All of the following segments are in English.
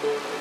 for you.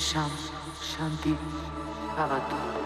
विशाम शांति भवतु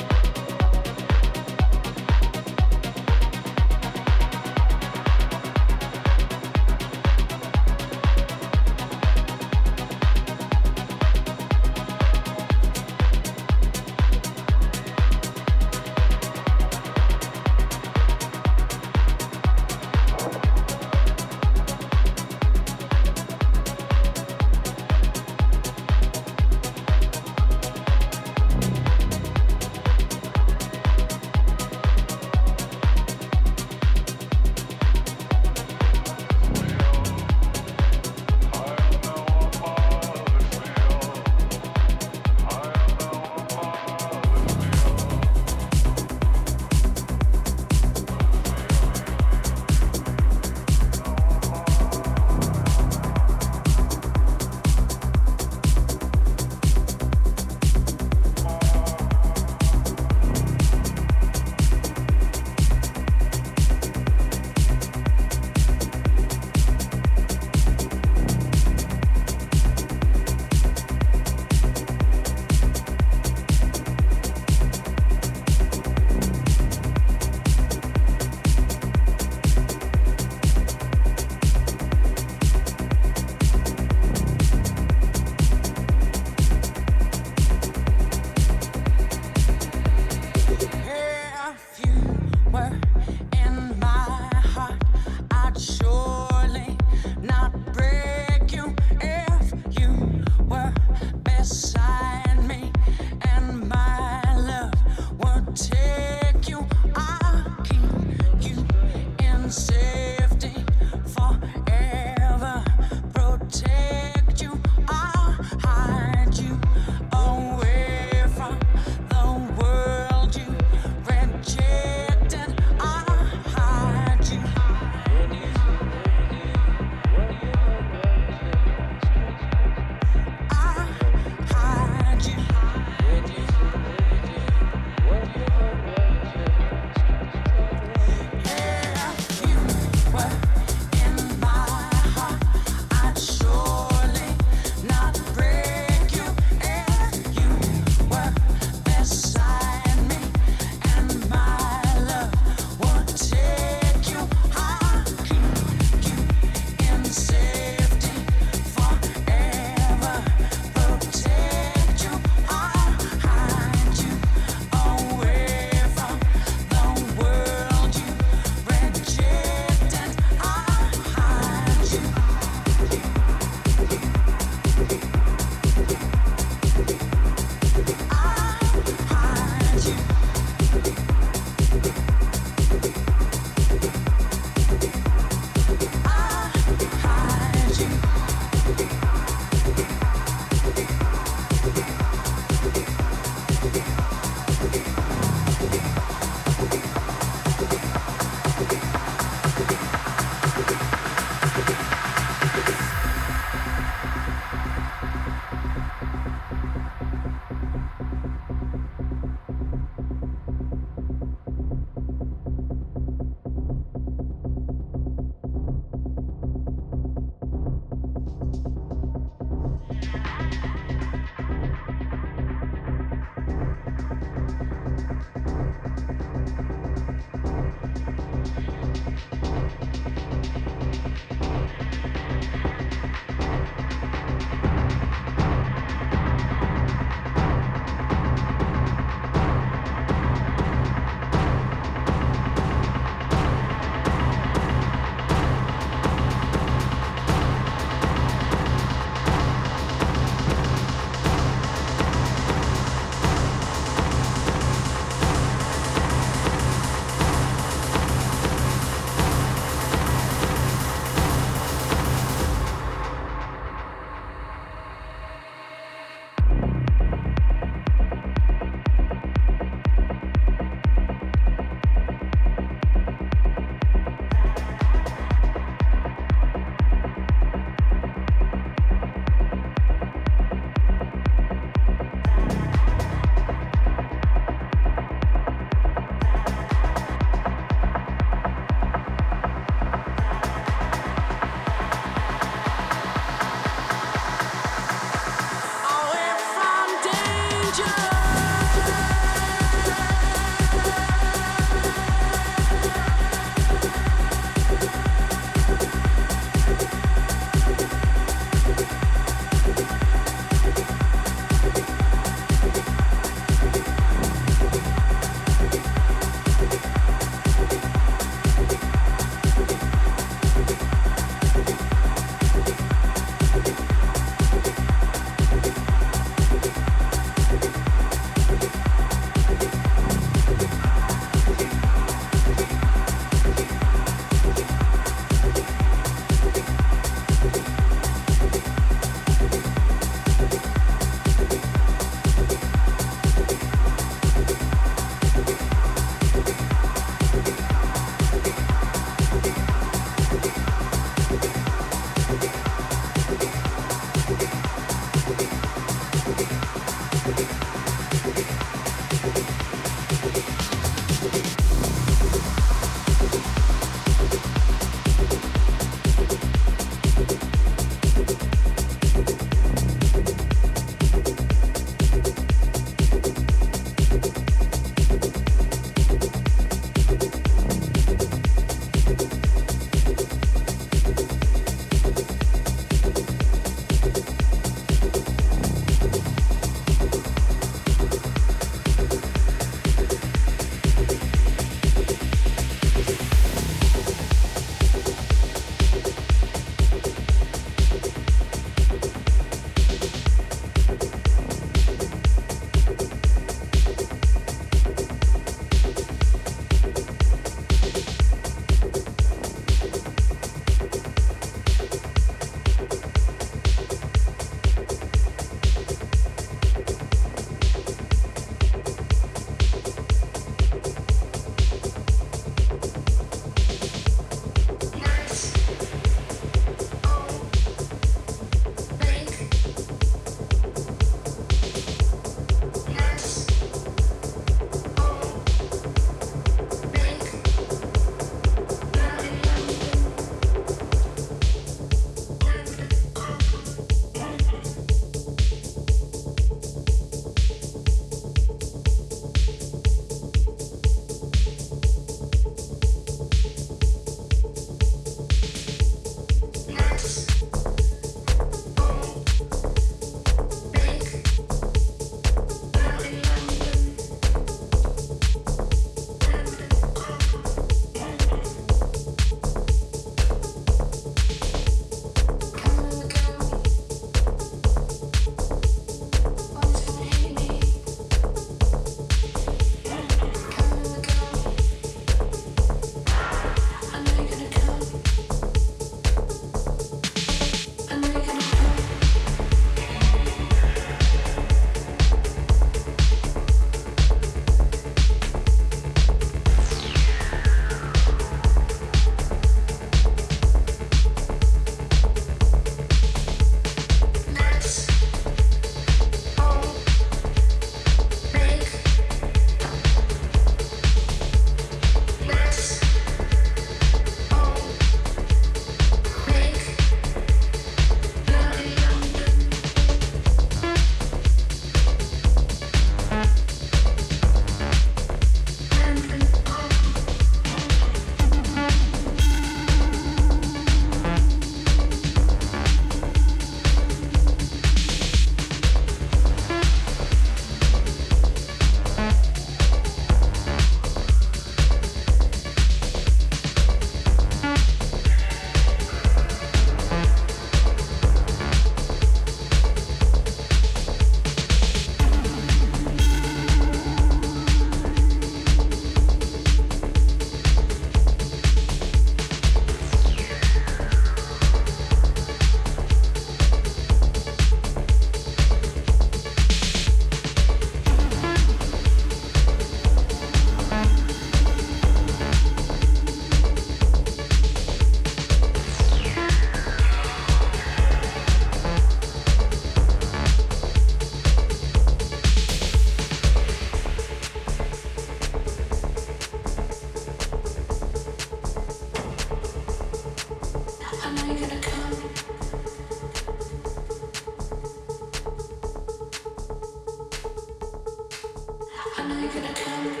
I know you're gonna come.